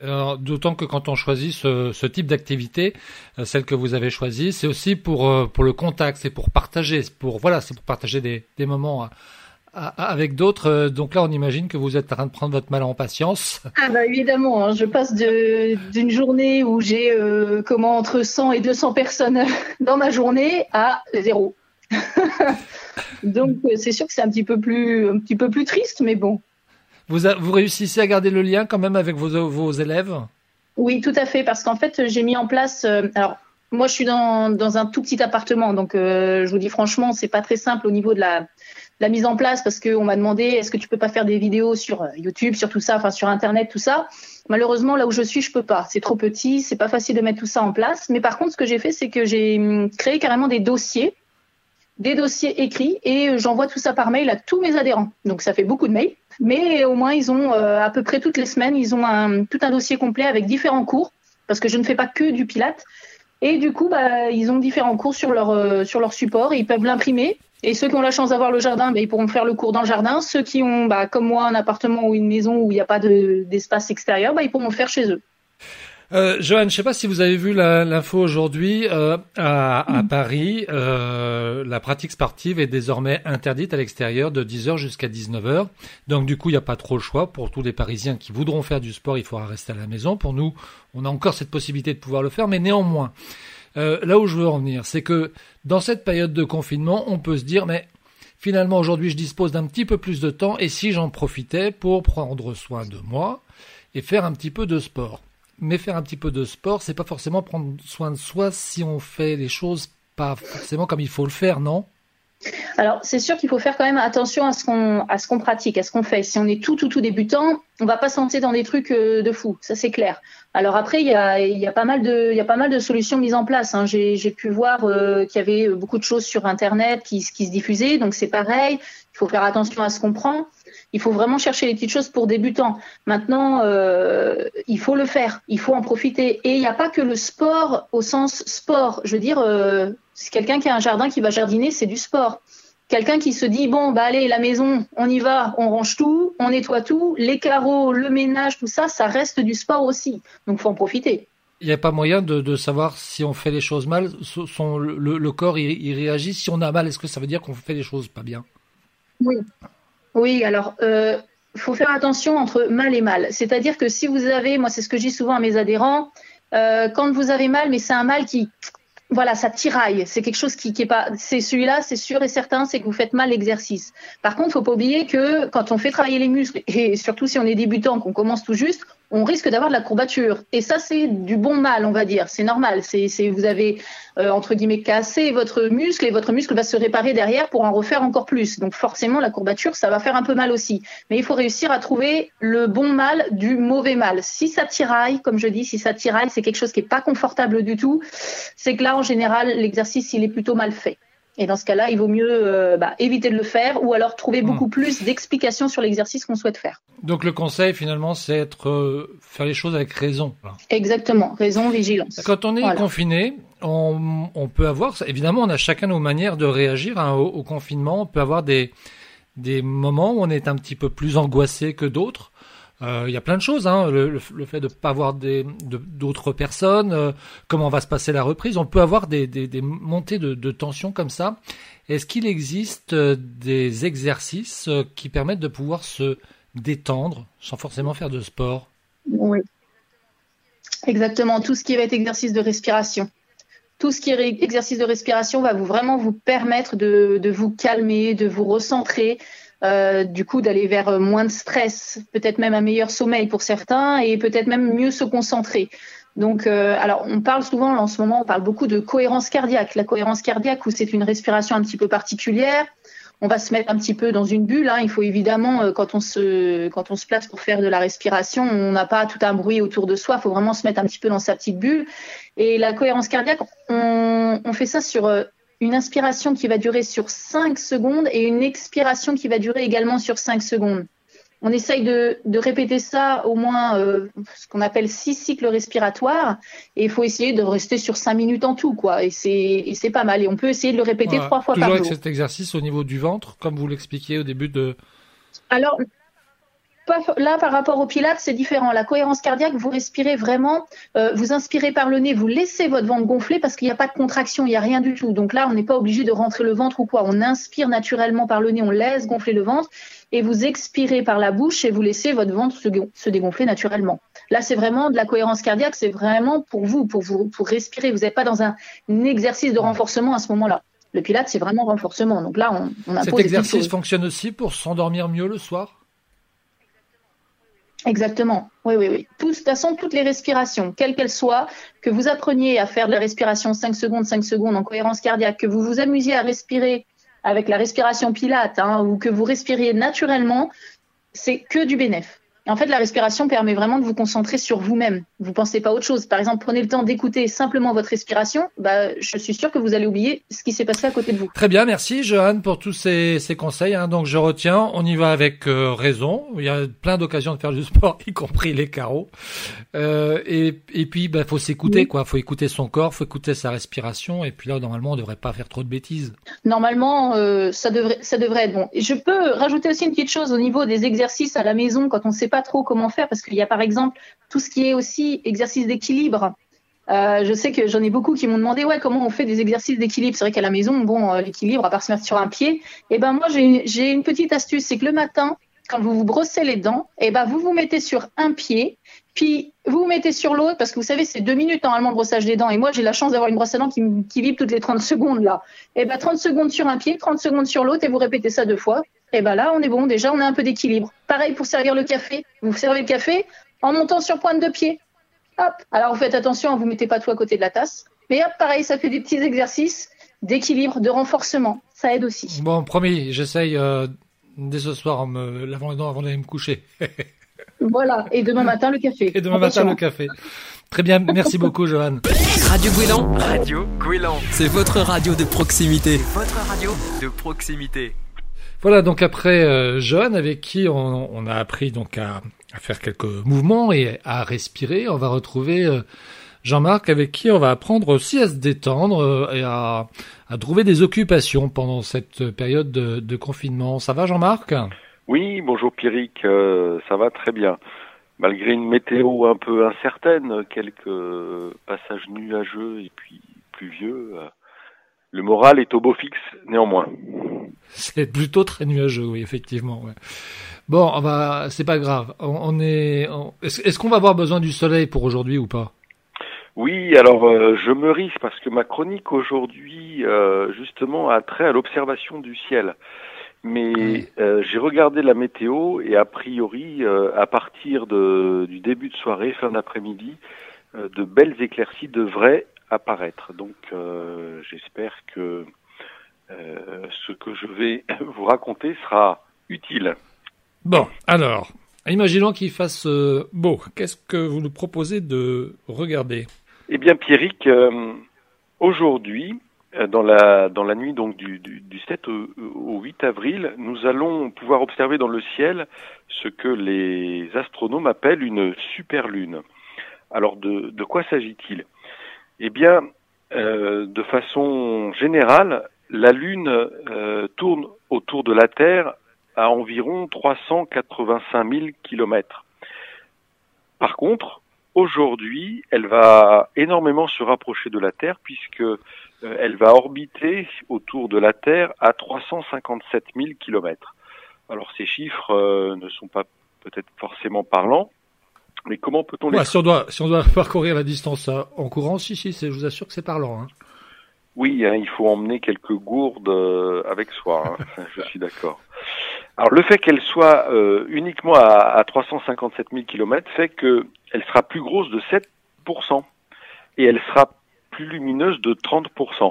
D'autant que quand on choisit ce, type d'activité, euh, celle que vous avez choisie, c'est aussi pour euh, le contact, c'est pour partager, pour voilà, c'est pour partager des, moments à- avec d'autres. Euh, Donc là, on imagine que vous êtes en train de prendre votre mal en patience. Ah bah évidemment, hein, je passe d'une journée où j'ai entre 100 et 200 personnes *laughs* dans ma journée à zéro. *laughs* Donc c'est sûr que c'est un peu plus un petit peu plus triste, mais bon. Vous réussissez à garder le lien quand même avec vos élèves? Oui, tout à fait, parce qu'en fait j'ai mis en place. euh, alors moi je suis dans, un tout petit appartement, donc euh, je vous dis franchement c'est pas très simple au niveau de la, de la mise en place parce qu'on m'a demandé est-ce que tu peux pas faire des vidéos sur euh, YouTube, sur tout ça, enfin sur Internet, tout ça? Malheureusement, là où je suis, je peux pas. C'est trop petit, c'est pas facile de mettre tout ça en place. Mais par contre, ce que j'ai fait, c'est que j'ai hum, créé carrément des dossiers, des dossiers écrits, et j'envoie tout ça par mail à tous mes adhérents. Donc ça fait beaucoup de mails, mais au moins ils ont euh, à peu près toutes les semaines, ils ont un, tout un dossier complet avec différents cours, parce que je ne fais pas que du Pilate. Et du coup, bah, ils ont différents cours sur leur euh, sur leur support, ils peuvent l'imprimer. Et ceux qui ont la chance d'avoir le jardin, bah, ils pourront faire le cours dans le jardin. Ceux qui ont, bah, comme moi, un appartement ou une maison où il n'y a pas de- d'espace extérieur, bah, ils pourront le faire chez eux. Euh, Johan, je ne sais pas si vous avez vu l'info aujourd'hui euh, à, à Paris. euh, la pratique sportive est désormais interdite à l'extérieur de 10h jusqu'à 19h. Donc du coup, il n'y a pas trop le choix pour tous les Parisiens qui voudront faire du sport. Il faudra rester à la maison. Pour nous, on a encore cette possibilité de pouvoir le faire, mais néanmoins, euh, là où je veux en venir, c'est que dans cette période de confinement, on peut se dire, mais finalement aujourd'hui, je dispose d'un petit peu plus de temps, et si j'en profitais pour prendre soin de moi et faire un petit peu de sport. Mais faire un petit peu de sport, c'est pas forcément prendre soin de soi si on fait les choses pas forcément comme il faut le faire, non? Alors, c'est sûr qu'il faut faire quand même attention à ce qu'on à pratique, à ce qu'on fait. Si on est tout tout tout débutant, on va pas se dans des trucs euh, de fou, ça c'est clair. Alors après, il y a y a pas mal de y a pas mal de solutions mises en place. Hein. J'ai pu voir euh, qu'il y avait beaucoup de choses sur internet qui se diffusaient, donc c'est pareil. Il faut faire attention à ce qu'on prend. Il faut vraiment chercher les petites choses pour débutants. Maintenant, euh, il faut le faire, il faut en profiter. Et il n'y a pas que le sport au sens sport. Je veux dire, euh, c'est quelqu'un qui a un jardin qui va jardiner, c'est du sport. Quelqu'un qui se dit bon bah allez la maison, on y va, on range tout, on nettoie tout, les carreaux, le ménage, tout ça, ça reste du sport aussi. Donc faut en profiter. Il n'y a pas moyen de, de savoir si on fait les choses mal, son, son- le, le corps il, il réagit. Si on a mal, est-ce que ça veut dire qu'on fait les choses pas bien? Oui. Oui, alors euh, faut faire attention entre mal et mal. C'est-à-dire que si vous avez, moi c'est ce que je dis souvent à mes adhérents, euh, quand vous avez mal, mais c'est un mal qui, voilà, ça tiraille. C'est quelque chose qui, qui est pas, c'est celui-là, c'est sûr et certain, c'est que vous faites mal l'exercice. Par contre, faut pas oublier que quand on fait travailler les muscles et surtout si on est débutant, qu'on commence tout juste, on risque d'avoir de la courbature. Et ça, c'est du bon mal, on va dire. C'est normal. C'est, vous avez euh, entre guillemets cassé votre muscle et votre muscle va se réparer derrière pour en refaire encore plus. Donc forcément, la courbature, ça va faire un peu mal aussi. Mais il faut réussir à trouver le bon mal du mauvais mal. Si ça tiraille, comme je dis, si ça tiraille, c'est quelque chose qui est pas confortable du tout. C'est que là, en général, l'exercice, il est plutôt mal fait. Et dans ce cas-là, il vaut mieux euh, bah, éviter de le faire ou alors trouver Hmm. beaucoup plus d'explications sur l'exercice qu'on souhaite faire. Donc le conseil finalement, c'est être euh, faire les choses avec raison. Exactement, raison, vigilance. Quand on est Voilà. confiné, on, on peut avoir, évidemment, on a chacun nos manières de réagir hein, au, au confinement. On peut avoir des, des moments où on est un petit peu plus angoissé que d'autres. Euh, Il y a plein de choses, hein, le, fait de ne pas avoir d'autres personnes, euh, comment va se passer la reprise. On peut avoir des, montées de, tension comme ça. Est-ce qu'il existe euh, des exercices qui permettent de pouvoir se détendre sans forcément faire de sport? Oui. Exactement, tout ce qui va être exercice de respiration. Tout ce qui est exercice de respiration va vraiment vous permettre de vous calmer, de vous recentrer, euh, du coup d'aller vers moins de stress, peut-être même un meilleur sommeil pour certains et peut-être même mieux se concentrer. Donc, euh, alors on parle souvent en ce moment, on parle beaucoup de cohérence cardiaque. La cohérence cardiaque, où c'est une respiration un petit peu particulière, on va se mettre un petit peu dans une bulle. Hein. Il faut évidemment, euh, quand on se quand on se place pour faire de la respiration, on n'a pas tout un bruit autour de soi. Il faut vraiment se mettre un petit peu dans sa petite bulle. Et la cohérence cardiaque, on, on fait ça sur euh, une inspiration qui va durer sur 5 secondes et une expiration qui va durer également sur 5 secondes. On essaye de, de répéter ça au moins euh, ce qu'on appelle six cycles respiratoires et il faut essayer de rester sur 5 minutes en tout quoi et c'est et c'est pas mal et on peut essayer de le répéter Voilà. trois fois Toujours par avec jour. cet exercice au niveau du ventre, comme vous l'expliquiez au début de. Alors, là, par rapport au pilates, c'est différent. La cohérence cardiaque, vous respirez vraiment, euh, vous inspirez par le nez, vous laissez votre ventre gonfler parce qu'il n'y a pas de contraction, il n'y a rien du tout. Donc là, on n'est pas obligé de rentrer le ventre ou quoi. On inspire naturellement par le nez, on laisse gonfler le ventre et vous expirez par la bouche et vous laissez votre ventre se, gon- se dégonfler naturellement. Là, c'est vraiment de la cohérence cardiaque, c'est vraiment pour vous, pour vous, pour respirer. Vous n'êtes pas dans un, exercice de renforcement à ce moment-là. Le pilates, c'est vraiment renforcement. Donc là, on, on impose Cet exercice fonctionne aussi pour s'endormir mieux le soir? Exactement. Oui, oui, oui. Tout- de toute façon, toutes les respirations, quelles qu'elles soient, que vous appreniez à faire de la respiration 5 secondes, 5 secondes en cohérence cardiaque, que vous vous amusiez à respirer avec la respiration pilate, hein, ou que vous respiriez naturellement, c'est que du bénéf. Et en fait, la respiration permet vraiment de vous concentrer sur vous-même. Vous pensez pas à autre chose. Par exemple, prenez le temps d'écouter simplement votre respiration. Bah, je suis sûre que vous allez oublier ce qui s'est passé à côté de vous. Très bien, merci Johan pour tous ces, ces conseils. hein. Donc je retiens, on y va avec euh, raison. Il y a plein d'occasions de faire du sport, *laughs* y compris les carreaux. Euh, et, et puis, bah, faut s'écouter, quoi. Faut écouter son corps, faut écouter sa respiration. Et puis là, normalement, on devrait pas faire trop de bêtises. Normalement, euh, ça devrait, ça devrait être bon. Et je peux rajouter aussi une petite chose au niveau des exercices à la maison quand on ne sait pas trop comment faire, parce qu'il y a par exemple tout ce qui est aussi exercice d'équilibre. Euh, je sais que j'en ai beaucoup qui m'ont demandé ouais comment on fait des exercices d'équilibre? C'est vrai qu'à la maison, bon, euh, l'équilibre à part se mettre sur un pied. Et ben moi j'ai une, petite astuce, c'est que le matin, quand vous vous brossez les dents, et ben vous vous mettez sur un pied, puis vous vous mettez sur l'autre parce que vous savez c'est deux minutes normalement le brossage des dents. Et moi j'ai la chance d'avoir une brosse à dents qui, qui vibre toutes les 30 secondes là. Et ben 30 secondes sur un pied, 30 secondes sur l'autre et vous répétez ça deux fois. Et ben là on est bon. Déjà on a un peu d'équilibre. Pareil pour servir le café. Vous servez le café en montant sur pointe de pied. Hop. Alors vous faites attention, vous mettez pas tout à côté de la tasse. Mais hop, pareil, ça fait des petits exercices d'équilibre, de renforcement. Ça aide aussi. Bon, promis, j'essaye euh, dès ce soir en me lavant les dents avant d'aller me coucher. *laughs* Voilà. Et demain matin, le café. Et demain matin, le café. Très bien, merci *laughs* beaucoup Johan. Radio Gouélan, Radio Gouélan. c'est votre radio de proximité. Votre radio de proximité. Voilà, donc après euh, Johan, avec qui on, a appris donc à, à faire quelques mouvements et à respirer, on va retrouver euh, Jean-Marc, avec qui on va apprendre aussi à se détendre euh, et à, trouver des occupations pendant cette période de, confinement. Ça va, Jean-Marc? Oui, bonjour Pierrick, euh, ça va très bien. Malgré une météo un peu incertaine, quelques passages nuageux et puis pluvieux, le moral est au beau fixe néanmoins. C'est plutôt très nuageux, oui, effectivement. ouais. Bon, on va, c'est pas grave. On, on est, on- est-ce, qu'on va avoir besoin du soleil pour aujourd'hui ou pas? Oui, alors euh, je me risque parce que ma chronique aujourd'hui euh, justement a trait à l'observation du ciel. Mais euh, j'ai regardé la météo et a priori, à partir de, du début de soirée, fin d'après-midi, de belles éclaircies devraient apparaître. Donc euh, j'espère que euh, ce que je vais *laughs* vous raconter sera utile. Bon, alors, imaginons qu'il fasse euh, beau. Qu'est-ce que vous nous proposez de regarder? Eh bien, Pierrick, aujourd'hui, dans la dans la nuit donc du, du, du 7 au, au, 8 avril, nous allons pouvoir observer dans le ciel ce que les astronomes appellent une superlune. Alors de, de quoi s'agit-il? Eh bien, euh, de façon générale, la Lune euh, tourne autour de la Terre à environ 385 000 kilomètres. Par contre, aujourd'hui, elle va énormément se rapprocher de la Terre puisque euh, elle va orbiter autour de la Terre à 357 000 kilomètres. Alors ces chiffres euh, ne sont pas peut-être forcément parlants, mais comment peut-on les... Ouais, si, on doit, si on doit *laughs* parcourir la distance euh, en courant, si, si, je vous assure que c'est parlant. Hein. Oui, hein, il faut emmener quelques gourdes euh, avec soi, hein. *laughs* je suis d'accord. Alors le fait qu'elle soit euh, uniquement à, à 357 000 km fait qu'elle sera plus grosse de 7% et elle sera plus lumineuse de 30%.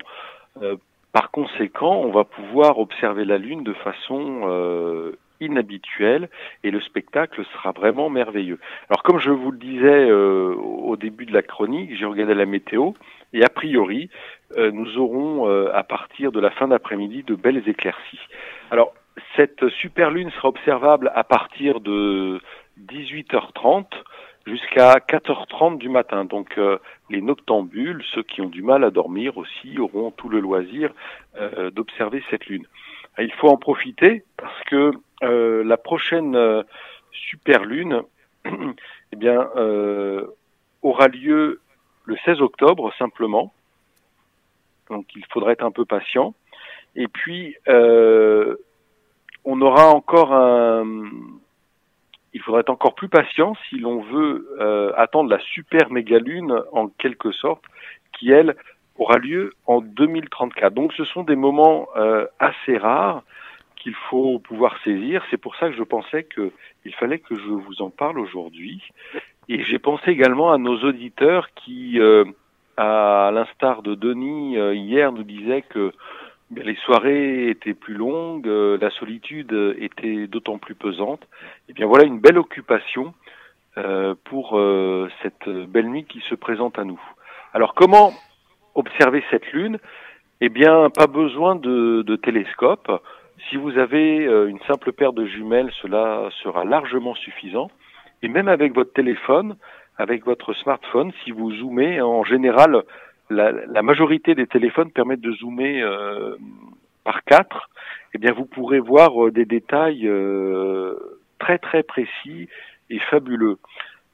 Euh, par conséquent, on va pouvoir observer la Lune de façon euh, inhabituelle et le spectacle sera vraiment merveilleux. Alors comme je vous le disais euh, au début de la chronique, j'ai regardé la météo et a priori, euh, nous aurons euh, à partir de la fin d'après-midi de belles éclaircies. Alors cette super lune sera observable à partir de 18h30 jusqu'à 4h30 du matin. Donc les noctambules, ceux qui ont du mal à dormir aussi, auront tout le loisir d'observer cette lune. Il faut en profiter parce que euh, la prochaine euh, super lune *clears throat* eh bien, euh, aura lieu le 16 octobre simplement. Donc il faudra être un peu patient. Et puis on aura encore un. Il faudra être encore plus patient si l'on veut attendre la super méga lune en quelque sorte, qui elle aura lieu en 2034. Donc ce sont des moments euh, assez rares qu'il faut pouvoir saisir. C'est pour ça que je pensais qu'il fallait que je vous en parle aujourd'hui. Et j'ai pensé également à nos auditeurs qui, euh, à l'instar de Denis euh, hier, nous disaient que ben, les soirées étaient plus longues, euh, la solitude était d'autant plus pesante. Et bien voilà une belle occupation euh, pour euh, cette belle nuit qui se présente à nous. Alors comment observer cette lune Eh bien, pas besoin de, de télescope. Si vous avez euh, une simple paire de jumelles, cela sera largement suffisant. Et même avec votre téléphone, avec votre smartphone, si vous zoomez, en général, la, la majorité des téléphones permettent de zoomer euh, par quatre. Eh bien, vous pourrez voir euh, des détails euh, très très précis et fabuleux.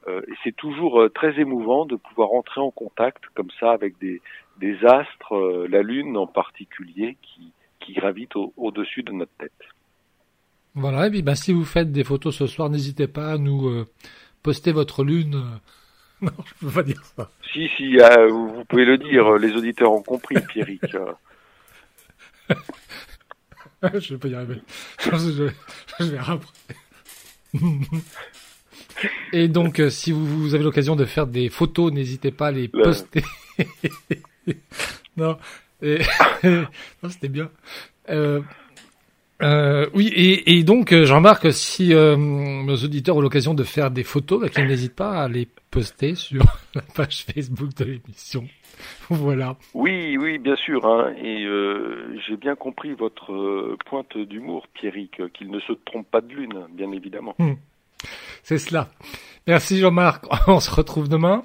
Euh, et c'est toujours euh, très émouvant de pouvoir entrer en contact comme ça avec des, des astres, euh, la Lune en particulier, qui, qui gravite au- au-dessus de notre tête. Voilà, et puis ben, si vous faites des photos ce soir, n'hésitez pas à nous euh, poster votre lune. euh. *laughs* Non, je peux pas dire ça. Si, si, euh, vous pouvez le dire, les auditeurs ont compris, Pierrick. *laughs* Je vais pas y arriver. *laughs* Je pense que je, je vais après. Et donc, si vous, vous avez l'occasion de faire des photos, n'hésitez pas à les Ouais. poster. *laughs* non, et- *laughs* non, c'était bien. Euh, euh, oui, et, et donc, euh, Jean-Marc, si euh, nos auditeurs ont l'occasion de faire des photos, bah, qu'ils n'hésitent pas à les poster sur *laughs* la page Facebook de l'émission. Voilà. Oui, oui, bien sûr. Hein, et euh, j'ai bien compris votre pointe d'humour, Pierrick, qu'il ne se trompe pas de lune, bien évidemment. C'est cela. Merci Jean-Marc. On se retrouve demain.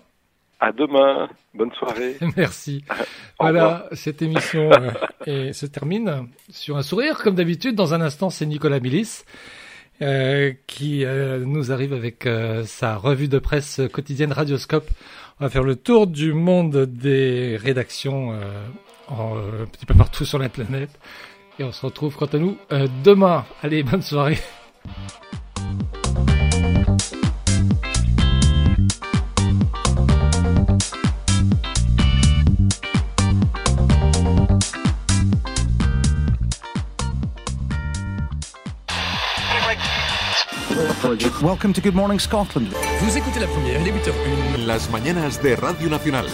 À demain. Bonne soirée. *laughs* Merci. Voilà, cette émission et se termine sur un sourire, comme d'habitude. Dans un instant, c'est Nicolas Milis euh, qui euh, nous arrive avec euh, sa revue de presse quotidienne Radioscope. On va faire le tour du monde des rédactions euh, en, un petit peu partout sur la planète. Et on se retrouve quant à nous demain. Allez, bonne soirée. Welcome to Good Morning Scotland. Vous écoutez la première, il est 8h01. Las mañanas de Radio Nacional.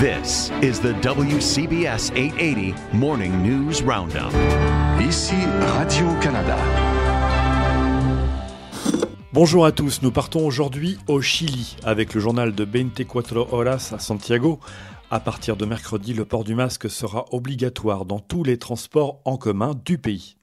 This is the WCBS 880 Morning News Roundup. Ici Radio-Canada. Bonjour à tous, nous partons aujourd'hui au Chili avec le journal de 24 Horas à Santiago. À partir de mercredi, le port du masque sera obligatoire dans tous les transports en commun du pays.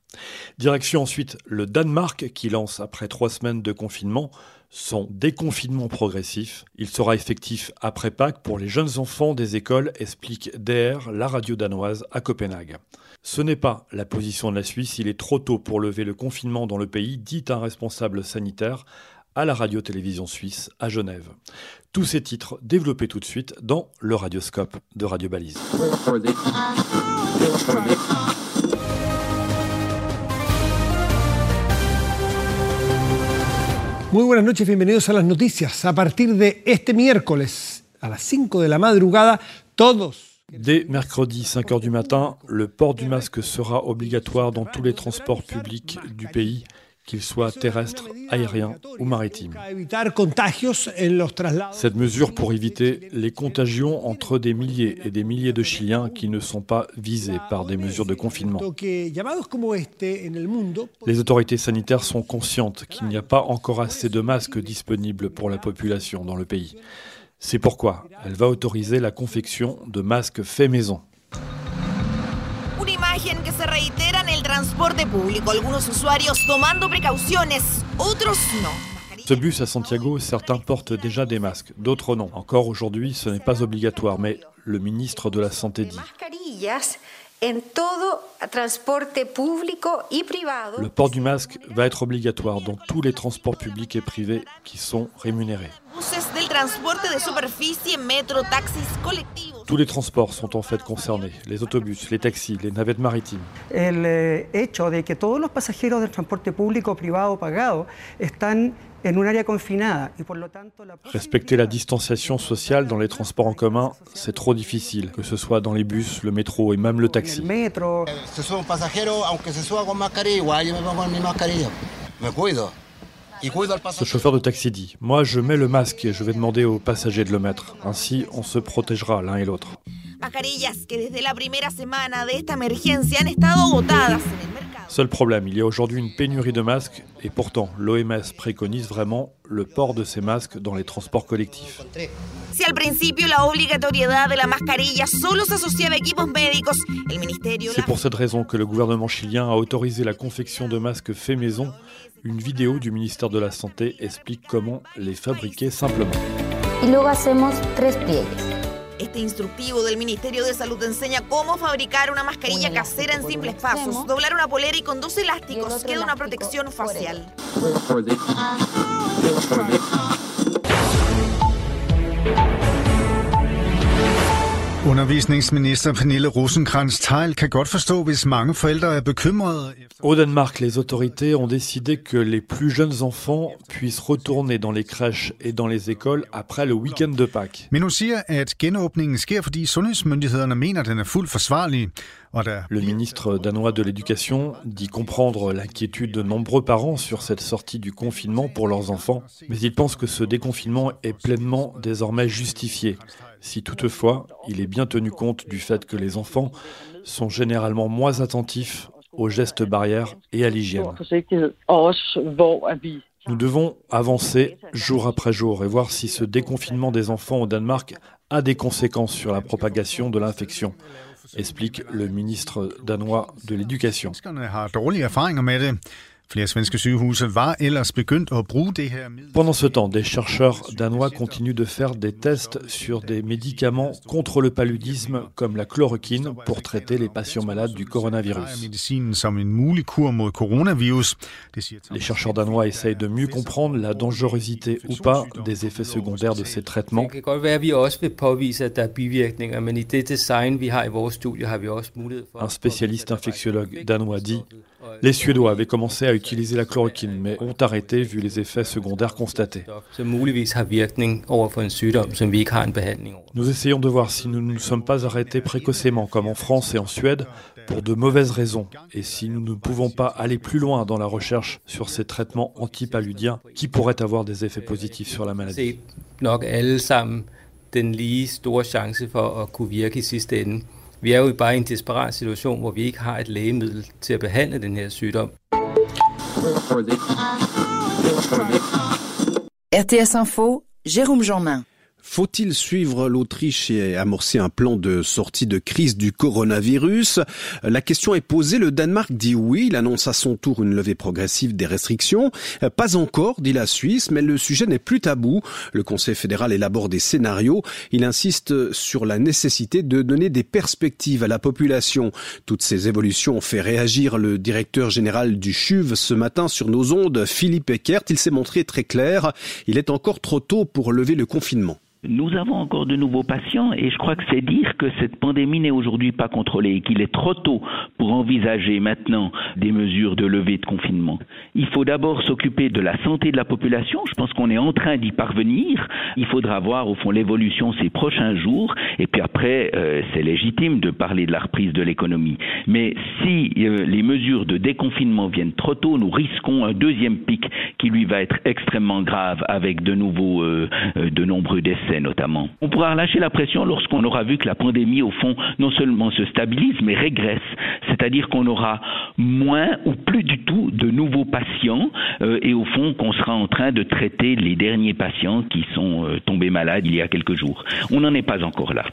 Direction ensuite le Danemark qui lance après trois semaines de confinement son déconfinement progressif. Il sera effectif après Pâques pour les jeunes enfants des écoles, explique DR, la radio danoise, à Copenhague. Ce n'est pas la position de la Suisse, il est trop tôt pour lever le confinement dans le pays, dit un responsable sanitaire à la radio-télévision suisse à Genève. Tous ces titres développés tout de suite dans le radioscope de Radio Balise. Muy buenas noches, bienvenidos a las noticias. A partir de este miércoles a las 5 de la madrugada, todos Dès mercredi 5h du matin, le port du masque sera obligatoire dans tous les transports publics du pays, qu'ils soient terrestres, aériens ou maritimes. Cette mesure pour éviter les contagions entre des milliers et des milliers de Chiliens qui ne sont pas visés par des mesures de confinement. Les autorités sanitaires sont conscientes qu'il n'y a pas encore assez de masques disponibles pour la population dans le pays. C'est pourquoi elle va autoriser la confection de masques faits maison. Una transporte público. Algunos usuarios tomando precauciones, otros no. Ce bus à Santiago, certains portent déjà des masques, d'autres non. Encore aujourd'hui, ce n'est pas obligatoire, mais le ministre de la Santé dit. mascarillas en todo transporte público y privado. Le port du masque va être obligatoire dans tous les transports publics et privés qui sont rémunérés. Tous les transports sont en fait concernés, les autobus, les taxis, les navettes maritimes. el eh, hecho de que todos los pasajeros del transporte público privado pagado están Respecter la distanciation sociale dans les transports en commun, c'est trop difficile, que ce soit dans les bus, le métro et même le taxi. Ce chauffeur de taxi dit Moi, je mets le masque et je vais demander aux passagers de le mettre. Ainsi, on se protégera l'un et l'autre. Seul problème, il y a aujourd'hui une pénurie de masques et pourtant, l'OMS préconise vraiment le port de ces masques dans les transports collectifs. Si al principio la obligatoriedad de la mascarilla solo se asociaba a equipos médicos, el ministerio C'est pour cette raison que le gouvernement chilien a autorisé la confection de masques faits maison. Une vidéo du ministère de la Santé explique comment les fabriquer simplement. Y luego hacemos tres pliegues. Este instructivo del Ministerio de Salud enseña cómo fabricar una mascarilla casera en simples pasos, doblar una polera y con dos elásticos queda una protección facial. Undervisningsminister Pernille Rosenkrantz-Teil kan godt forstå, hvis mange forældre er bekymrede. Au Danemark, les autorités ont décidé que les plus jeunes enfants puissent retourner dans les crèches et dans les écoles après le week-end de Pâques. Men hun siger, at genåbningen sker, fordi sundhedsmyndighederne mener, at den er fuldt forsvarlig. Le ministre danois de l'Éducation dit comprendre l'inquiétude de nombreux parents sur cette sortie du confinement pour leurs enfants, mais il pense que ce déconfinement est pleinement désormais justifié, si toutefois il est bien tenu compte du fait que les enfants sont généralement moins attentifs aux gestes barrières et à l'hygiène. Nous devons avancer jour après jour et voir si ce déconfinement des enfants au Danemark a des conséquences sur la propagation de l'infection, explique le ministre danois de l'Éducation. Pendant ce temps, des chercheurs danois continuent de faire des tests sur des médicaments contre le paludisme comme la chloroquine pour traiter les patients malades du coronavirus. Les chercheurs danois essayent de mieux comprendre la dangerosité ou pas des effets secondaires de ces traitements. Er. Un spécialiste infectiologue danois dit Les Suédois avaient commencé à utiliser la chloroquine, mais ont arrêté vu les effets secondaires constatés. Nous essayons de voir si nous ne nous sommes pas arrêtés précocement, comme en France et en Suède, pour de mauvaises raisons, et si nous ne pouvons pas aller plus loin dans la recherche sur ces traitements antipaludiens qui pourraient avoir des effets positifs sur la maladie. Vi er jo bare i en desperat situation, hvor vi ikke har et lægemiddel til at behandle den her sygdom. RDS Info, Jérôme Jormain. Faut-il suivre l'Autriche et amorcer un plan de sortie de crise du coronavirus? La question est posée. Le Danemark dit oui. Il annonce à son tour une levée progressive des restrictions. Pas encore, dit la Suisse, mais le sujet n'est plus tabou. Le Conseil fédéral élabore des scénarios. Il insiste sur la nécessité de donner des perspectives à la population. Toutes ces évolutions ont fait réagir le directeur général du CHUV ce matin sur nos ondes, Philippe Eckert. Il s'est montré très clair. Il est encore trop tôt pour lever le confinement. Nous avons encore de nouveaux patients et je crois que c'est dire que cette pandémie n'est aujourd'hui pas contrôlée et qu'il est trop tôt pour envisager maintenant des mesures de levée de confinement. Il faut d'abord s'occuper de la santé de la population. Je pense qu'on est en train d'y parvenir. Il faudra voir au fond l'évolution ces prochains jours et puis après euh, c'est légitime de parler de la reprise de l'économie. Mais si euh, les mesures de déconfinement viennent trop tôt, nous risquons un deuxième pic qui lui va être extrêmement grave avec de nouveaux, euh, de nombreux notamment. On pourra relâcher la pression lorsqu'on aura vu que la pandémie, au fond, non seulement se stabilise, mais régresse. C'est-à-dire qu'on aura moins ou plus du tout de nouveaux patients euh, et au fond qu'on sera en train de traiter les derniers patients qui sont euh, tombés malades il y a quelques jours. On n'en est pas encore là.